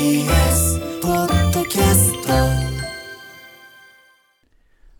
TBS ポッドキャスト。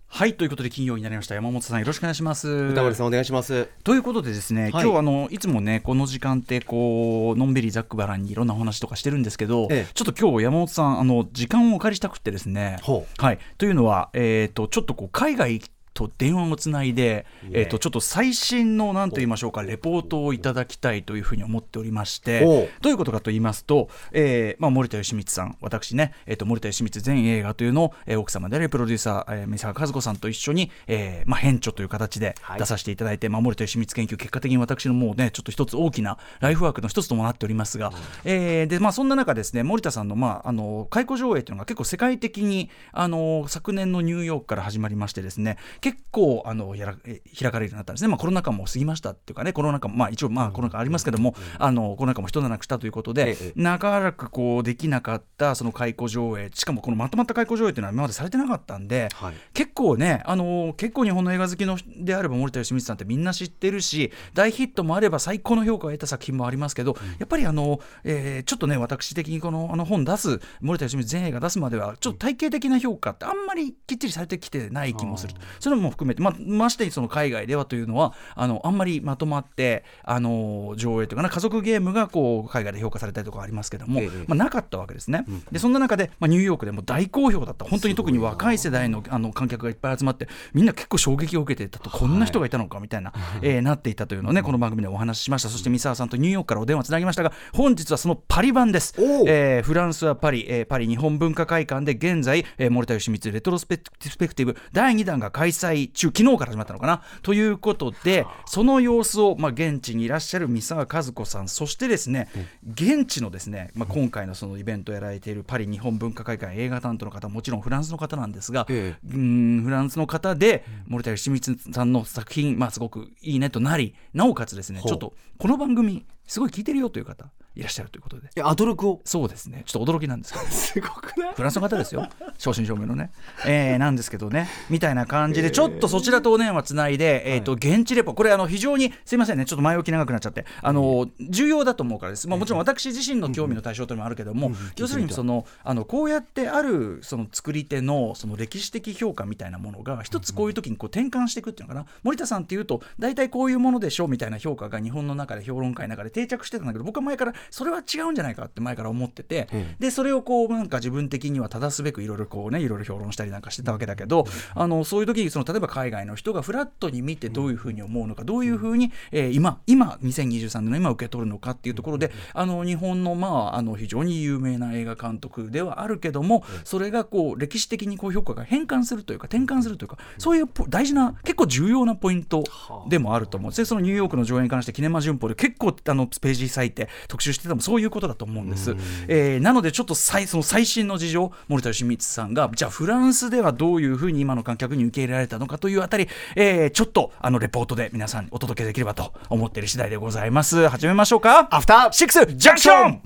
はいということで金曜になりました。山本さんよろしくお願いします。歌丸さんお願いします。ということでですね、はい。今日あのいつもねこの時間ってこうのんびりざっくばらんにいろんなお話とかしてるんですけど、ええ。ちょっと今日山本さんあの時間をお借りしたくってですね。ほはい。というのはえっ、とちょっとこう海外と電話をつないで、えー、とちょっと最新のなんと言いましょうかレポートをいただきたいというふうに思っておりましてどういうことかと言いますと、えーまあ、森田義満さん私ね、えー、と森田義満全映画というのを、えー奥様であるプロデューサー、えー、三沢和子さんと一緒に、えーまあ、編著という形ではい。出させていただいて、まあ、森田義満研究結果的に私のもうねちょっと一つ大きなライフワークの一つともなっておりますが、えーでまあ、そんな中ですね森田さんの,、まあ、あの解雇上映というのが結構世界的にあの昨年のニューヨークから始まりましてですね結構あのやらえ開かれるようになったんですね、まあ、コロナ禍も過ぎましたっていうかね。コロナ禍も、まあ、一応まあコロナ禍ありますけども、あのコロナ禍も一段落したということで、ええ長らくこうできなかったその解雇上映しかもこのまとまった解雇上映というのは今までされてなかったんで、はい。結構ね、あの結構日本の映画好きのであれば森田義満さんってみんな知ってるし大ヒットもあれば最高の評価を得た作品もありますけど、やっぱりあの、えーちょっとね私的にこのあの本出す森田義満全映画出すまではちょっと体系的な評価ってあんまりきっちりされてきてない気もする。とそれも含めて、まあ、ましてにその海外ではというのはあのあんまりまとまってあの上映というかな家族ゲームがこう海外で評価されたりとかありますけども、ええ。まあ、なかったわけですね。でそんな中で、まあ、ニューヨークでも大好評だった。本当に特に若い世代のあの観客がいっぱい集まってみんな結構衝撃を受けていたと。こんな人がいたのかみたいな、えーなっていたというのをねこの番組でお話ししました。そして三沢さんとニューヨークからお電話つなぎましたが本日はそのパリ版です、えーフランスはパリ、えーパリ日本文化会館で現在、えー森田義満レトロスペクスペクティブ第2弾が開催中昨日から始まったのかな？ということでその様子を、まあ、現地にいらっしゃる三沢和子さんそしてですね現地のですね、まあ、今回のそのイベントをやられているパリ日本文化会館映画担当の方もちろんフランスの方なんですが、えうーんフランスの方で森田義満さんの作品、まあ、すごくいいねとなりなおかつですねちょっとこの番組すごい聞いてるよという方いらっしゃるということで。え、アドルクを。そうですね。ちょっと驚きなんですけど。すごくない？フランスの方ですよ。正真正銘のね、えーなんですけどね。みたいな感じでちょっとそちらとお電話つないで、えーと現地レポ。これあの非常にすいませんね。ちょっと前置き長くなっちゃって。あの重要だと思うからです、まあ、もちろん私自身の興味の対象というのもあるけども、要するにそのあのこうやってあるその作り手のその歴史的評価みたいなものが一つこういう時にこう転換していくっていうのかな。森田さんっていうと大体こういうものでしょうみたいな評価が日本の中で評論会の中で定着してたんだけど僕は前からそれは違うんじゃないかって前から思ってて、でそれをこうなんか自分的には正すべくいろいろこうねいろいろ評論したりなんかしてたわけだけど、あのそういう時にその例えば海外の人がフラットに見てどういうふうに思うのかどういうふうに、えー今今2023年の今受け取るのかっていうところで、あの日本のまああの非常に有名な映画監督ではあるけども、それがこう歴史的にこう評価が変換するというか転換するというかそういうポ大事な結構重要なポイントでもあると思うでそのニューヨークの上演に関してキネマ旬報で結構あのページ割いて特集してもそういうことだと思うんです。えーなのでちょっと最その最新の事情森田義満さんがじゃあフランスではどういうふうに今の観客に受け入れられたのかというあたり、えーちょっとあのレポートで皆さんにお届けできればと思っている次第でございます。始めましょうか。アフターシックスジャンクション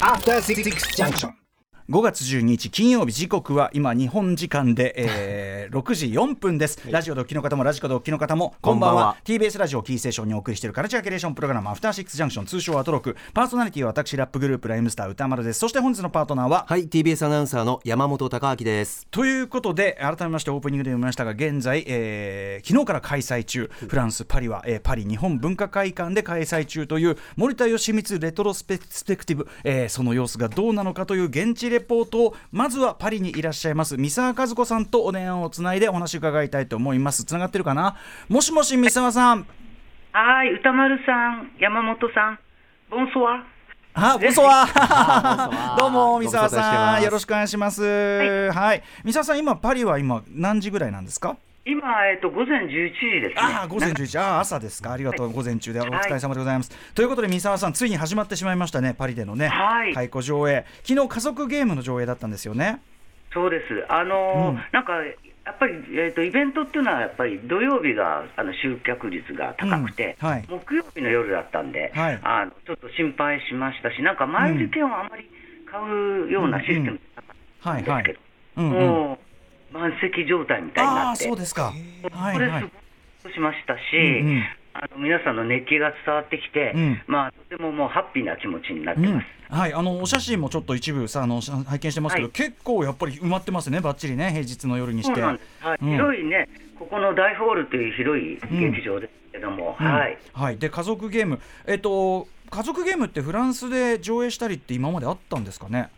After Six Junction. 5月12日金曜日時刻は今日本時間で、えー、6時4分です、ラジオドッキの方もラジコドッキの方もこんばんは。TBS ラジオキーステーションにお送りしているカルチャーキュレーションプログラムアフターシックスジャンクション通称アトロク。パーソナリティは私ラップグループライムスター歌丸です。そして本日のパートナーははい、TBS アナウンサーの山本貴明です。ということで改めましてオープニングで読みましたが現在、えー昨日から開催中。フランス・パリは、えーパリ日本文化会館で開催中という森田義満レトロスペスペクティブ、えーその様子がどうなのかという現地レポートをまずはパリにいらっしゃいます三沢和子さんとお電話をつないでお話を伺いたいと思います。つながってるかな？もしもし三沢さん。はい、歌丸さん、山本さん、ボンソワ。あ、こそははどうも三沢さん。よろしくお願いします。はい、三沢さん今パリは今何時ぐらいなんですか？今、えっと、午前11時ですね。ああ午前11時。ああ朝ですか。ありがとう、午前中で。お疲れ様でございます、ということで三沢さんついに始まってしまいましたね。パリでのね、はい。太鼓上映。昨日家族ゲームの上映だったんですよね。そうです。あのーうん。なんか、やっぱり、えっと、イベントっていうのは、やっぱり土曜日が、あの、集客率が高くて、うん。はい。木曜日の夜だったんで、はい。あの、ちょっと心配しましたし、なんか、前売り券をあんまり買うようなシステムだったんはいはい。ですけど、うんうん。もう、満席状態みたいになって、そうですか。はいはい。これすごいしましたし、うんうん。あの皆さんの熱気が伝わってきて、うん。まあ、とてももうハッピーな気持ちになってうん。ます。はい、あのお写真もちょっと一部さあのし拝見してますけど、はい。結構やっぱり埋まってますね、ばっちりね、平日の夜にして。はい。うん。広いね、ここの大ホールという広い劇場ですけども、うん。はい、はい、で家族ゲーム、えっと、家族ゲームってフランスで上映したりって今まであったんですかね、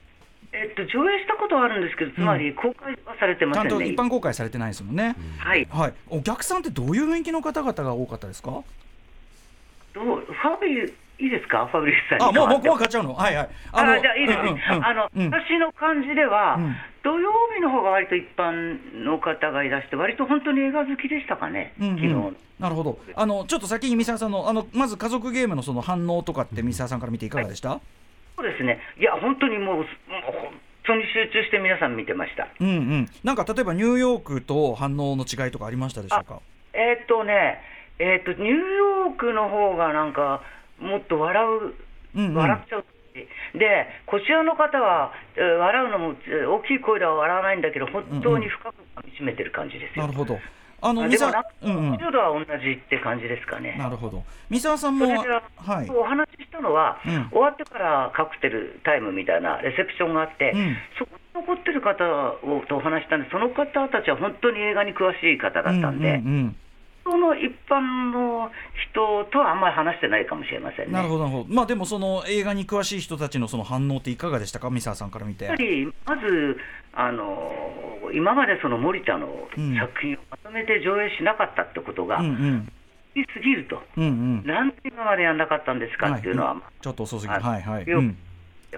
えっと、上映したことはあるんですけど、つまり公開はされてまちゃんとせんね、一般公開されてないですもんね。はい、はい、お客さんってどういう雰囲気の方々が多かったですか？どうファブリいいですか、ファブリスさんにあもうもう代わってもう買っちゃうの、はいはい。あじゃあいいですね、うんうんうん。あのうん。私の感じでは、うん。土曜日の方が割と一般の方がいらして、割と本当に映画好きでしたかね、うんうん。昨日。なるほど。あのちょっと先に三沢さんのあのまず家族ゲームのその反応とかって三沢さんから見ていかがでした、そうですね、いや、本当にもう、もう本当に集中して皆さん見てました。うんうん、なんか例えばニューヨークと反応の違いとかありましたでしょうか？えーっとね、えーっと、ニューヨークの方がなんか、もっと笑う、うんうん笑っちゃう。で、こちらの方は、えー笑うのも、えー大きい声では笑わないんだけど、本当に深くかみしめてる感じですよ。なるほどあのあ三でもなんか、沢うんうん。程度は同じって感じですかね。なるほど。三沢さんもはい。お話ししたのは、うん。終わってからカクテルタイムみたいなレセプションがあって、うん。そこに残ってる方をとお話ししたんで、その方たちは本当に映画に詳しい方だったんで、うんうんその一般の人とはあんまり話してないかもしれませんね。うんなるほどなるほど。まあでもその映画に詳しい人たちのその反応っていかがでしたか？三沢さんから見て。やっぱりまずあの今までその森田のうん。作品をまとめて上映しなかったってことが、うんうん。いすぎると、うんうん。なんで今までやんなかったんですかっていうのは、はいちょっと遅すぎあるはいはい。や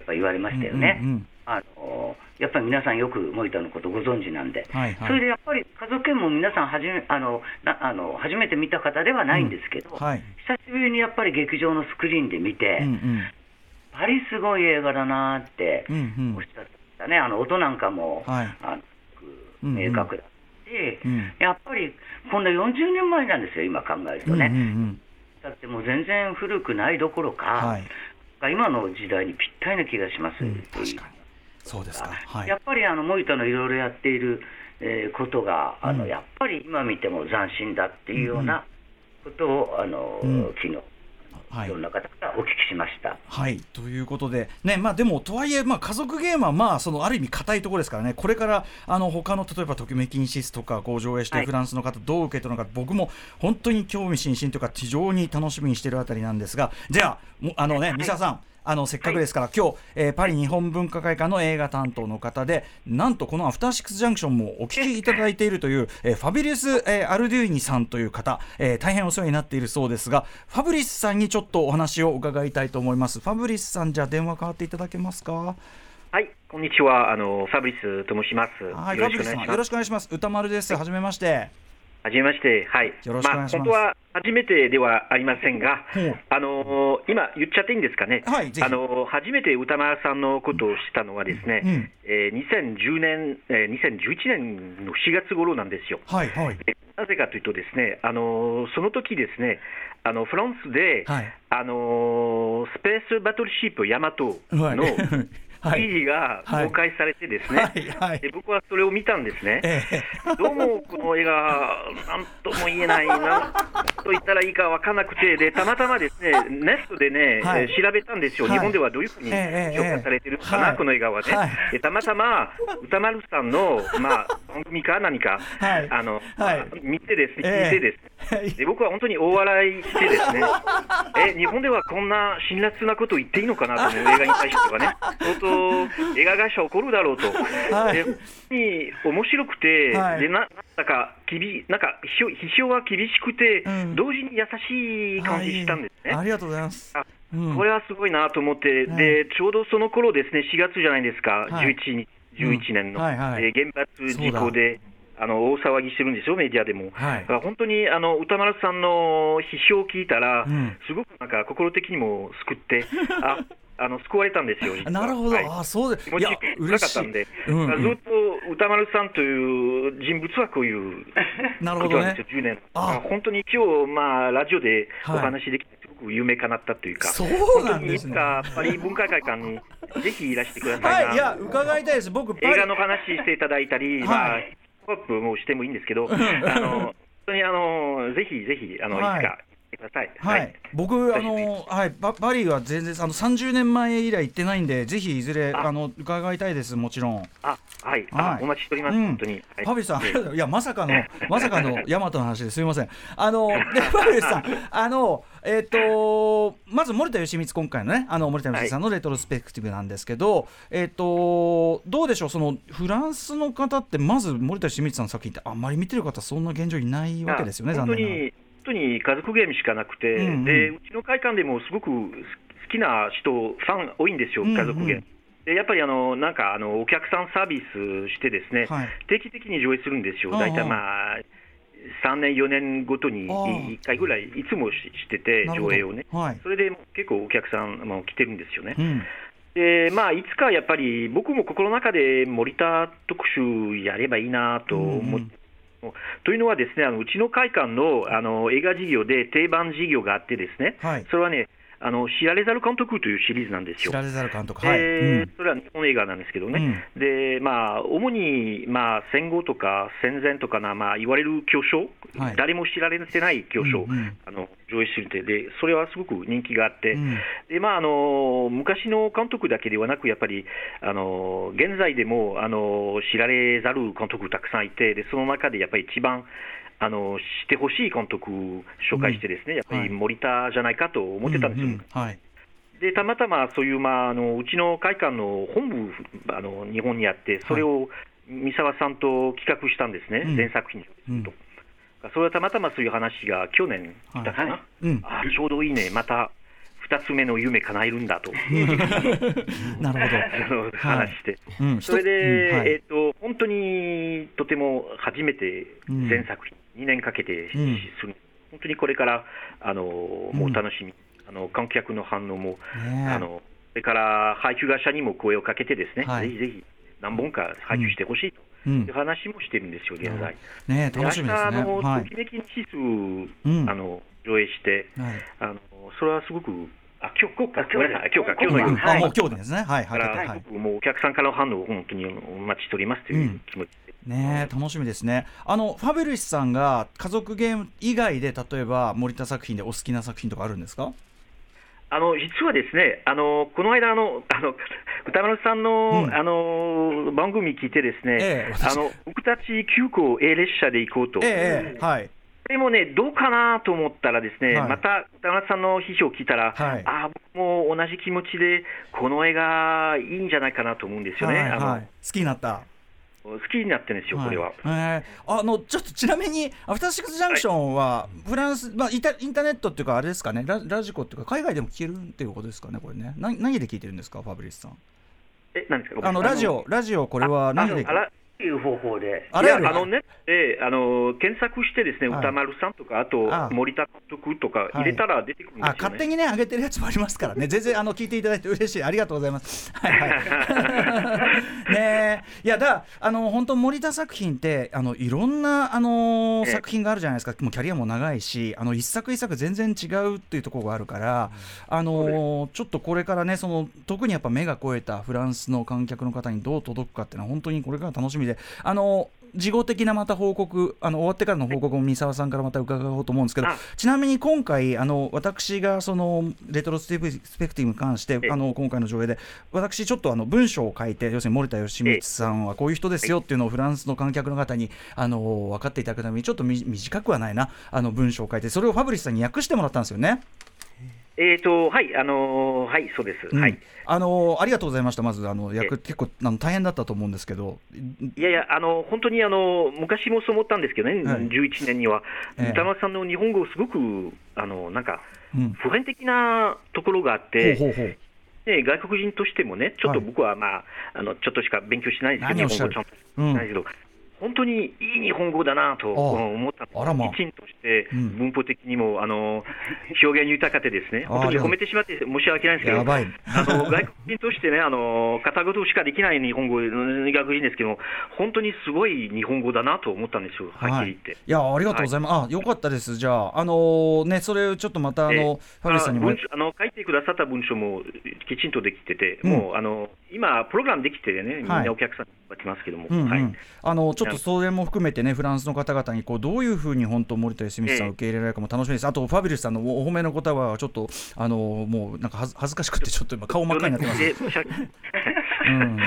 っぱり言われましたよね。うんうんあのやっぱり皆さんよく森田のことご存知なんで、はいはい。それでやっぱり家族犬も皆さんはじめあのなあの初めて見た方ではないんですけど、はい。久しぶりにやっぱり劇場のスクリーンで見て、うんうん。やっぱりすごい映画だなってうんうん。おっしゃってましたね、あの音なんかも、はい。あのうんうん明確だし、うん。やっぱりこんな40年前なんですよ、今考えるとね。うんうんだってもう全然古くないどころか、はい。今の時代にぴったりな気がします。うん確かに。そうですか。はい。やっぱりあの森田のいろいろやっている、えーことがあの、うん。やっぱり今見ても斬新だっていうようなことを、あのうん。昨日はい。いろんな方からお聞きしました。はい。ということで、ねまあ、でもとはいえ、まあ、家族ゲームは、まあ、そのある意味硬いところですからね、これからあの他の例えば、ときめきにシスとかこう上映して、はい。フランスの方、どう受け取るのか、僕も本当に興味津々というか、非常に楽しみにしているあたりなんですが、じゃあ、もあのね、三沢さん。あのせっかくですから、今日、えーパリ日本文化会館の映画担当の方で、なんとこのアフターシックスジャンクションもお聞きいただいているという、えーファビリウス、えーアルデューニさんという方、えー大変お世話になっているそうですが、ファブリスさんにちょっとお話を伺いたいと思います。ファブリスさん、じゃあ電話変わっていただけますか？はい、こんにちは。あの、ファブリスと申します。はい、よファブリスさん、ろしくお願いします。よろしくお願いします。歌丸です。はじめまして。はじめまして。はい。よろしくお願いしますあ、本当は初めてではありませんがあのー今言っちゃっていいんですかね。はいあのー初めて歌丸さんのことを知ったのはですね、うんえー2010年、えー2011年の4月頃なんですよ。はい、はい。えなぜかというとですね、あのーその時ですね、あのフランスで、はいあのースペースバトルシップヤマトのはいはい記事が公開されてですね、はいはい。で僕はそれを見たんですね。えどうもこの映画、なんとも言えない、なんと言ったらいいか分からなくて、でたまたまですね、ネットでね、はい。えー調べたんですよ、はい。日本ではどういうふうにええ評価されてるのかな、はい。この映画はね。はい。でたまたま歌丸さんの、まあ、番組か何か、はい。あのはい。見てです、ええ。見てです、はいで僕は本当に大笑いしてですね、え日本ではこんな辛辣なことを言っていいのかなという映画に対してはね、相当映画会社怒るだろうと、はい。で本当に面白くて、はい。でななんだか厳なんか批評批評は厳しくて、うん。同時に優しい感じしたんですね。はい。ありがとうございます。あうん。これはすごいなと思って、はい。でちょうどその頃ですね、4月じゃないですか、はい。11日11年の、うんはい。はいえー原発事故で、あの大騒ぎしてるんですよ、メディアでも。はい。だから本当にあの歌丸さんの批評を聞いたら、うん。すごくなんか心的にも救って、ああの救われたんですよ、なるほど、はい。あそうで気持ちいや暗嬉しい。かったんで、うんうん。ずっと歌丸さんという人物はこういうなるほどね。ことなんですよ、10年。あ。本当に今日、まあ、ラジオでおはい。話できて、すごく夢かなったというか、そうなんですね。本当にいつかパリ文化会館に ぜひいらしてくださいな。はい。いや伺いたいです。僕映画の話していただいたり、はい。まあ、ヒップもしてもいいんですけど、あの本当にあのぜひぜひあの、はいい、つか来てください。はい、僕あのはい。パパリは全然あの30年前以来行ってないんでぜひいずれあ。あの伺いたいですもちろん。あ、はい、はい。あお待ちしております、うん。本当に。はい。ファビさん、いやまさかのえ まさかのヤマトの話ですみません。あの でファビさんあのえっ、とまず森田義満今回のねあの森田義満さんのレトロスペクティブなんですけど、えっ、とどうでしょうそのフランスの方ってまず森田義満さんの作品ってあんまり見てる方そんな現状いないわけですよねあ残念ながら。本当に家族ゲームしかなくて、うんうんでうちの会館でもすごく好きな人、ファン多いんですよ、うんうん家族ゲーム。でやっぱりあのなんかあのお客さんサービスしてですね、はい定期的に上映するんですよ、大体まあ3年、4年ごとにああ1回ぐらい、いつもししてて、上映をね、はい。それで結構お客さんも来てるんですよねう。んでまあ、いつかやっぱり僕も心の中で森田特集やればいいなと思って。というのはですね、あのうちの会館のあの映画事業で定番事業があってですね、はい。それはね、あの知られざる監督というシリーズなんですよ。知られざる監督。はい。でそれは日本映画なんですけどね、でまあ、主に、まあ、戦後とか戦前とかな、まあ、言われる巨匠、はい。誰も知られてない巨匠、うんうん。あの上映しててで、それはすごく人気があって、うん。でまあ、あの昔の監督だけではなく、やっぱりあの現在でもあの知られざる監督たくさんいて、でその中でやっぱり一番あの知ってほしい監督紹介して、ですね、やっぱり森田じゃないかと思ってたんですよ。ううはい。でたまたまそういう、まあ、あのうちの会館の本部あの日本にあって、それを三沢さんと企画したんですね、うん。全作品と。それはたまたまそういう話が去年来たかな、うん。あちょうどいいね、また2つ目の夢叶えるんだと。なるあの話して、うんそれで、うんはい。えっと本当にとても初めてうん。全作品、2年かけて実うん。施する、本当にこれからあのもう楽しみ、あの観客の反応も、ねえ。あのそれから配給会社にも声をかけて、ですね、はい。ぜひぜひ何本か配給してほしいと。うん。いう話もしてるんですよ、現在。ねえ楽しみですね。で明日あの、はい。ときめき日数、ん。あの上映して、はいあのそれはすごく、あ今日今日か、今日か、今日の夜、うんあもう今日ですね。はいはいだから、はい。僕もうお客さんからの反応を本当にお待ちしておりますという気持ちで。ねえ楽しみですね。あのファベルシさんが家族ゲーム以外で例えば森田作品でお好きな作品とかあるんですか？あの実はですね、あのこの間あの、あの歌丸さんの,、うんあの番組聞いて、ですね、ええ私あの僕たち急行 A 列車で行こうと、ええええはい。でもね、どうかなと思ったら、ですね、はい。また歌丸さんの批評を聞いたら、はい。あ僕も同じ気持ちで、この映画、いいんじゃないかなと思うんですよね。はいはい。好きになった。好きになってるんですよ、これは。いえーあのちょっとちなみにアフターシックスジャンクションはフランス、まあ、インターネットっていうかあれですかね。ララジコっていうか海外でも聞けるっていうことですかねこれね。な何で聞いてるんですかファブリスさん。え、何ですか？あのラジオラジオこれは何であらゆる方法で。あらゆるいやあのね、えーあの検索してですね、はい。歌丸さんとか、あとあ森田監督とか入れたら出てくるんですよ、ね。あ勝手にね上げてるやつもありますからね。全然あの聞いていただいて嬉しい。ありがとうございます。はいはい。ねえ。いやだあの本当森田作品ってあのいろんなあのええ。作品があるじゃないですか。もうキャリアも長いしあの一作一作全然違うっていうところがあるからあのちょっとこれからねその特にやっぱ目が超えたフランスの観客の方にどう届くかっていうのは本当にこれから楽しみで。あの事後的なまた報告あの終わってからの報告も三沢さんからまた伺おうと思うんですけどあちなみに今回あの私がそのレトロスペスペクティブに関してえあの今回の上映で私ちょっとあの文章を書いて要するに森田義満さん。はこういう人ですよっていうのをフランスの観客の方にあの分かっていただくためにちょっとみ短くはないなあの文章を書いてそれをファブリスさんに訳してもらったんですよね。えーと、はい、あのーはい、そうです。うん。はい。あのありがとうございました。まずあの訳え。結構あの大変だったと思うんですけど。いやいや、あの本当にあの昔もそう思ったんですけどね、はい。11年には、ええ。歌丸さんの日本語、すごくあのなんか、うん。普遍的なところがあっほうて、ほうほう。ね、外国人としてもね、ちょっと僕は、まああのちょっとしか勉強しないんですけど、何をおっしゃる？日本語ちゃんとうんしないけど、本当にいい日本語だなと思ったあらまあ。きちんとして、うん。文法的にもあの表現豊かでですね、あ本当に褒めてしまって申し訳ないんですけど、やばい。あの 外国人としてね、あの片言しかできない日本語、外国人ですけども、本当にすごい日本語だなと思ったんですよ、はっきり言って。いやありがとうございます、あよかったです。じゃああのーねそれちょっとまたあの、ええ。ファビスさんにもあの書いてくださった文章もきちんとできてて、うん。もうあの今、プログラムできててね、みんはいなお客さんが来ますけども、あのちょっとそれも含めてね、フランスの方々にこうどういうふうに本当、森田芳光さんええ。受け入れられるかも楽しみです、あとファビルスさんのお褒めの言葉はちょっと、あのもうなんか恥ずかしくて、ちょっと今、顔真っ赤になってます。うん、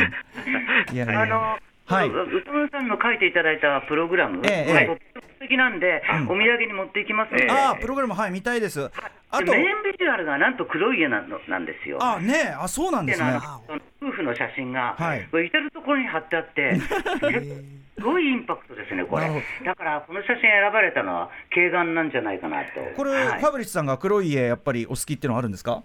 いやいや。あのはい歌丸さんの書いていただいたプログラム、ええまあとっても素敵なんで、お土産に持っていきますので、ええあープログラム、はい、見たいです。あとでメインビジュアルがなんと黒い家なのなんですよ。あねあそうなんですね。夫婦の写真が、はい至る所に貼ってあって、すごいインパクトですね、これ。だから、この写真選ばれたのは、軽眼なんじゃないかなと。これ、はいファブリスさんが黒い家、やっぱりお好きっていうのはあるんですか？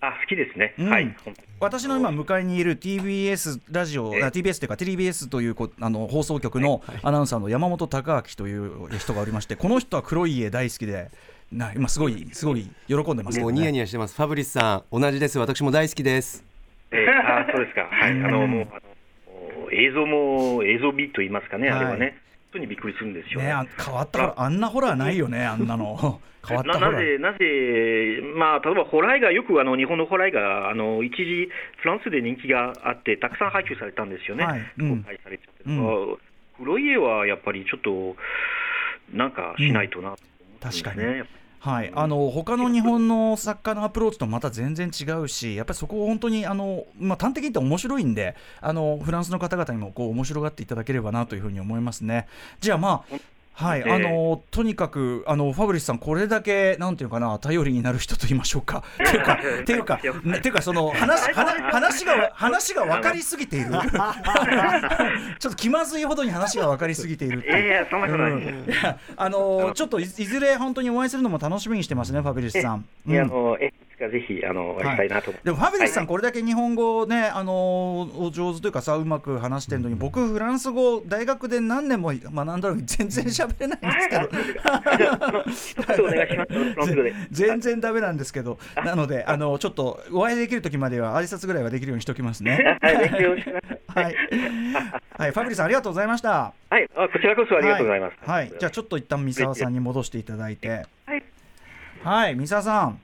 あ好きですね、うん。はい、私の今向かいにいる TBS ラジオ、TBS というか TBS というこあの放送局のアナウンサーの山本貴明という人がおりましてこの人は黒い家大好きでな今すごいすごい喜んでますけど、もうニヤね、ニヤしてます。ファブリスさん、同じです。私も大好きです。えーあそうですか、はい、あのもうあの映像も映像美と言いますかね、あれははいね、にびっくりするんですよ、ね。あ変わったホラーあんなホラーないよねあんなの。変わったホラーななぜ、なぜ、まあ、例えばホラー映画、よくあの日本のホラー映画、あの一時、フランスで人気があって、たくさん配給されたんですよね、はい。うん。公開されちゃって、うん。黒い家はやっぱりちょっと、なんかしないとなと思うん確かにはい、あの他の日本の作家のアプローチとまた全然違うし、やっぱりそこを本当にあの、まあ、端的に言って面白いんで、あのフランスの方々にもこう面白がっていただければなというふうに思いますね。じゃあ、まあはい、ええ。あのとにかくあのファブリスさん、これだけなんていうかな頼りになる人と言 いましょうか。っていうか、っていうか、ねっていうかその話話話が話が分かりすぎている。ちょっと気まずいほどに話が分かりすぎているいやいや、そんなことない。です。いやあのーちょっといいずれ本当にお会いするのも楽しみにしてますね、ファビリスさん。いや、あうえ、いつかぜひ、あの、お会いしたいなと。でもファビリスさん、はいこれだけ日本語をね、あのーお上手というかさ、うまく話してるのに、僕、フランス語、大学で何年も学んだのに、全然喋れないんですけど。全然ダメなんですけど、なので、あのちょっとお会いできる時までは、挨拶ぐらいはできるようにしておきますね。はい。はい、はい、ファビリスさん、ありがとうございました。はい、あこちらこそありがとうございます。はい、はいじゃあ、ちょっと一旦三沢さんに戻していただいて。はいはい、三沢さん。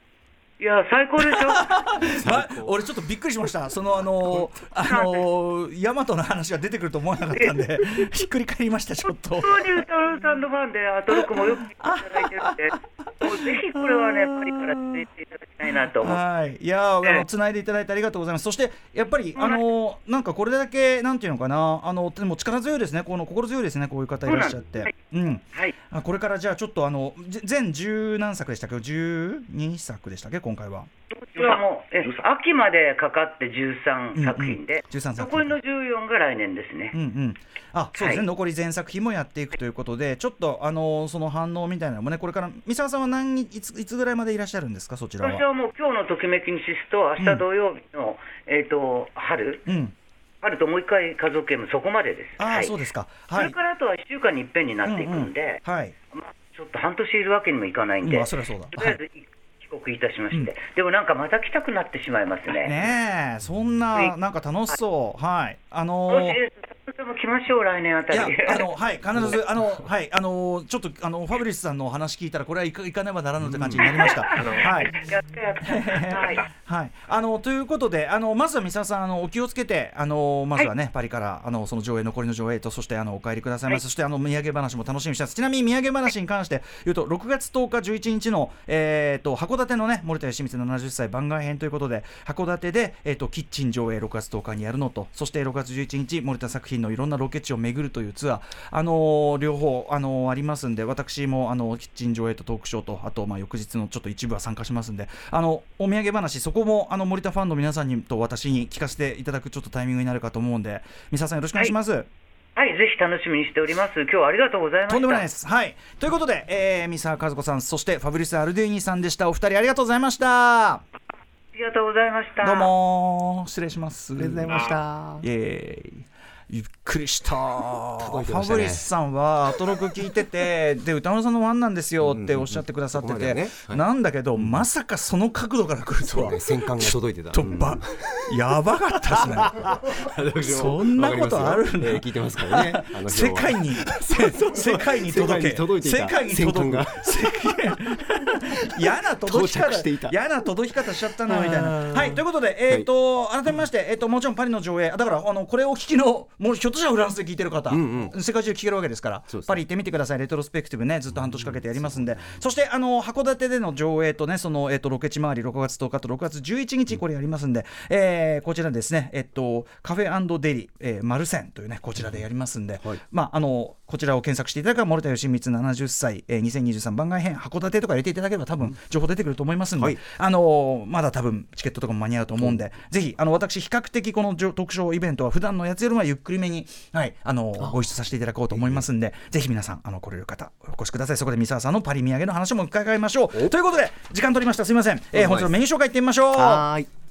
いや、最高でしょ？あ俺ちょっとびっくりしました、そのあの あのヤマトの話が出てくると思わなかったんで、ひっくり返りました、ちょっと。本当に歌丸さんのファンで、アトロクもよく見ていただいてるんで、もうぜひこれはね、パリから続いていただきたいなと思って。はい、いやーあええの繋いでいただいてありがとうございます。そしてやっぱりあのなんかこれだけなんていうのかな、あのでも力強いですね、この心強いですね、こういう方いらっしゃって。そうなんうん。はい。あこれからじゃあちょっとあのぜ全十何作でしたっけ、十二作でしたっけ？今回は。こちらもえ秋までかかって13作品で、うんうん13作品残りの14が来年ですね。うんうん、あそうですね、はい残り全作品もやっていくということで、ちょっとあのその反応みたいなのもね、これから、三沢さんは何日いついつぐらいまでいらっしゃるんですか、そちらは。私はもう今日のときめきにシスと、明日土曜日の、えっ、と、春、うん、春ともう一回家族ゲーム、そこまでです。ああ、はいそうですか。そはい。れからあとは1週間に一遍になっていくんで、うんうんはい。まあ、ちょっと半年いるわけにもいかないんで、うんあそりゃそうだとりあえず帰国いたしまして、でもなんかまた来たくなってしまいますね。ねえ、そんな、はいなんか楽しそう。はい。あのもしーでも来ましょう、来年あたいやり。あのはい必ずあのはいあのちょっとあのファブリスさんのお話聞いたらこれはいかいかねばならぬって感じになりました。はい。やったやった。はい。はい、あのということであのまずは三沢さんあのお気をつけてあのまずはね、パリからあのその上映残りの上映とそしてあのお帰りくださいませ、そしてあの土産話も楽しみにしてますちなみに土産話に関して言うと6月10日11日の、えー、と函館のね森田芳光70歳番外編ということで函館で、えー、とキッチン上映6月10日にやるのとそして6月11日森田作品のいろんなロケ地を巡るというツアーあのー両方あのーありますんで私もあのキッチン上映とトークショーとあとまあ翌日のちょっと一部は参加しますんであのお土産話そこもあの森田ファンの皆さんにと私に聞かせていただくちょっとタイミングになるかと思うんで三沢さんよろしくお願いします。はい、ぜひ楽しみにしております。今日はありがとうございました。とんでもないです。はい。ということで、えー、三沢和子さん、そしてファブリス・アルデューニさんでした。お二人ありがとうございました。ありがとうございました。どうも失礼します。ありがとうございましたイエーイ。びっくりした、ね。ァブリスさんはアトロク聞いててで歌丸さんのファンなんですよっておっしゃってくださってて、うんね。はい。なんだけど、まさかその角度から来るとは。ね。戦艦が届いてた。とば、やばかったですね。そんなことあるんだ。えー聞いてますからね。世界に世界に届け。世界に届く戦艦が。嫌な届き方嫌な届き方しちゃったなみたいな。はいということでえっ、と、改めましてえっ、ともちろんパリの上映。だからあのこれをお聞きのもうひょっとしたらフランスで聞いてる方、世界中聞けるわけですからね。パリ行ってみてください。レトロスペクティブねずっと半年かけてやりますんで、そしてあの函館での上映とねそのえっ、とロケ地回り6月10日と6月11日これやりますんで、えーこちらですねえっ、とカフェデリ、えー、マルセンというねこちらでやりますんで、はい。まああのこちらを検索していただけば森田義満70歳、えー、2023番外編函館とか入れていただければ多分情報出てくると思いますんで、はい。あのまだ多分チケットとかも間に合うと思うんで、ぜひあの私比較的この特賞イベントは普段のやつよりもゆっくりめにはいあのご一緒させていただこうと思いますんで、ぜひ皆さんあの来れる方お越しください。そこで三沢さんのパリ土産の話も伺いましょう。ということで時間取りました。すみません、えー、本日のメニュー紹介いってみましょう。はーい。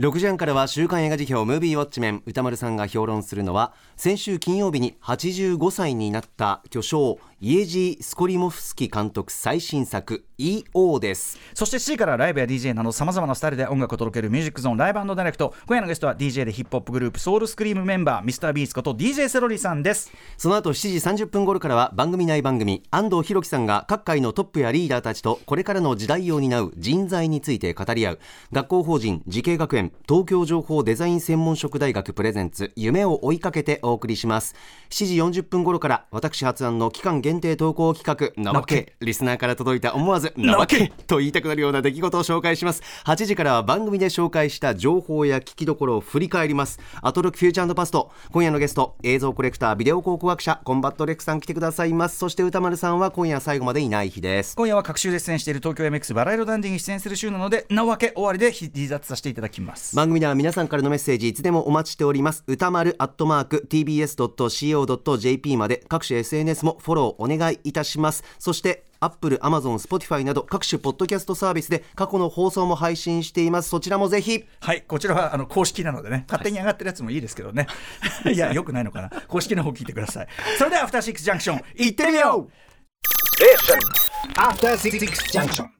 6時半からは週刊映画辞表ムービーウォッチメン歌丸さんが評論するのは先週金曜日に85歳になった巨匠イエジー・スコリモフスキ監督最新作 EO です。そして C からライブや DJ などさまざまなスタイルで音楽を届けるミュージックゾーンライブダイレクト。今夜のゲストは DJ でヒップホップグループソウルスクリームメンバーミスタービーツこと DJ セロリさんです。その後7時30分頃からは番組内番組安藤博樹さんが各界のトップやリーダーたちとこれからの時代を担う人材について語り合う学校法人慈恵学園東京情報デザイン専門職大学プレゼンツ夢を追いかけてお送りします。7時40分頃から私発案の期間限定投稿企画なわけ。リスナーから届いた思わずなわけ。と言いたくなるような出来事を紹介します。8時からは番組で紹介した情報や聞きどころを振り返ります。アトロクフューチャーパスト。今夜のゲスト映像コレクタービデオ考古学者コンバット REC さん来てくださいます。そして宇多丸さんは今夜最後までいない日です。今夜は隔週で出演している東京 MX バラ色ダンディに出演する週なのでなわけ終わりで離脱させていただきます番組では皆さんからのメッセージいつでもお待ちしております。宇多丸アットマーク tbs.co.jp まで各種 SNS もフォローお願いいたします。そしてアップル、アマゾン、スポティファイなど各種ポッドキャストサービスで過去の放送も配信しています。そちらもぜひ。はいこちらはあの公式なのでね勝手に上がってるやつもいいですけどね。い。やよくないのかな。公式の方聞いてください。それではアフターシックスジャンクション行ってみよう。After Six Junction.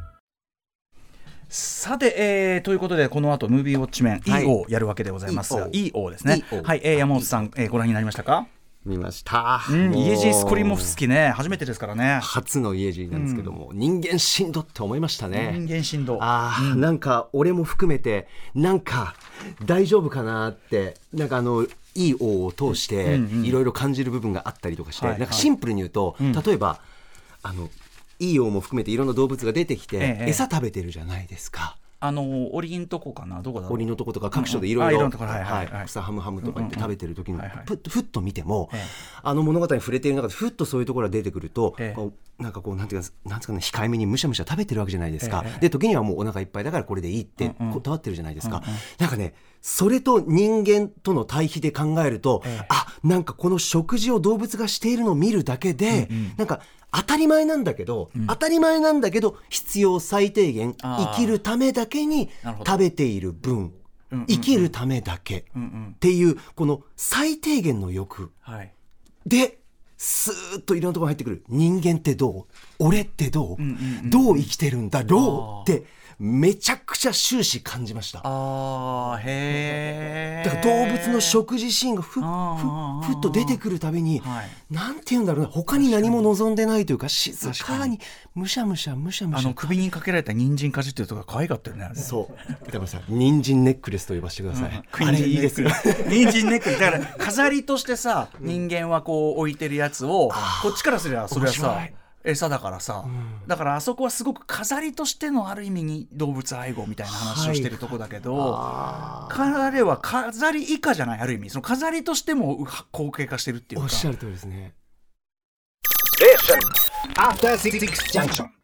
さて、えーということでこの後ムービーウォッチメンはい。EO をやるわけでございますが EO ですね。はい、えー山本さん、えーご覧になりましたか？見ました、うんイエジー・スコリモフスキね。初めてですからね。初のイエジーなんですけども、人間振動って思いましたね。人間振動あー、なんか俺も含めてなんか大丈夫かなってなんかあのいい王を通していろいろ感じる部分があったりとかして、はいなんかシンプルに言うと、例えばあのいい王も含めていろんな動物が出てきて、ええ餌食べてるじゃないですか。あの檻んとこかな？どこだ檻のとことか各所でいろいろ草ハムハムとか言って食べてる時にふっと見てもええ。あの物語に触れている中でふっとそういうところが出てくるとなんかこうなんていうかなんですかね控えめにむしゃむしゃ食べてるわけじゃないですか。ええ。で時にはもうお腹いっぱいだからこれでいいってこだわってるじゃないですか。なんかねそれと人間との対比で考えるとあなんかこの食事を動物がしているのを見るだけでなんか当たり前なんだけど、当たり前なんだけど必要最低限生きるためだけに食べている分生きるためだけんうん。っていうこの最低限の欲はい。でスーッといろんなところに入ってくる。人間ってどう？俺ってどう、どう生きてるんだろうってめちゃくちゃ終始感じました。あーへえだから動物の食事シーンがふっふっふっと出てくるたびに、はい。なんて言うんだろうな他に何も望んでないというか静かにむしゃむしゃむしゃむしゃあの首にかけられた人参かじってるとか可愛かったよねそう。歌丸さん人参ネックレスと呼ばせてください、あれいいですよ。人参ネックレス。だから飾りとしてさ人間はこう置いてるやつをこっちからすればそれはさ餌だからさ、だからあそこはすごく飾りとしてのある意味に動物愛護みたいな話をしてるとこだけど、彼は飾り以下じゃないある意味その飾りとしてもう後継化してるっていうか。おっしゃる通りですね。After Six Junction.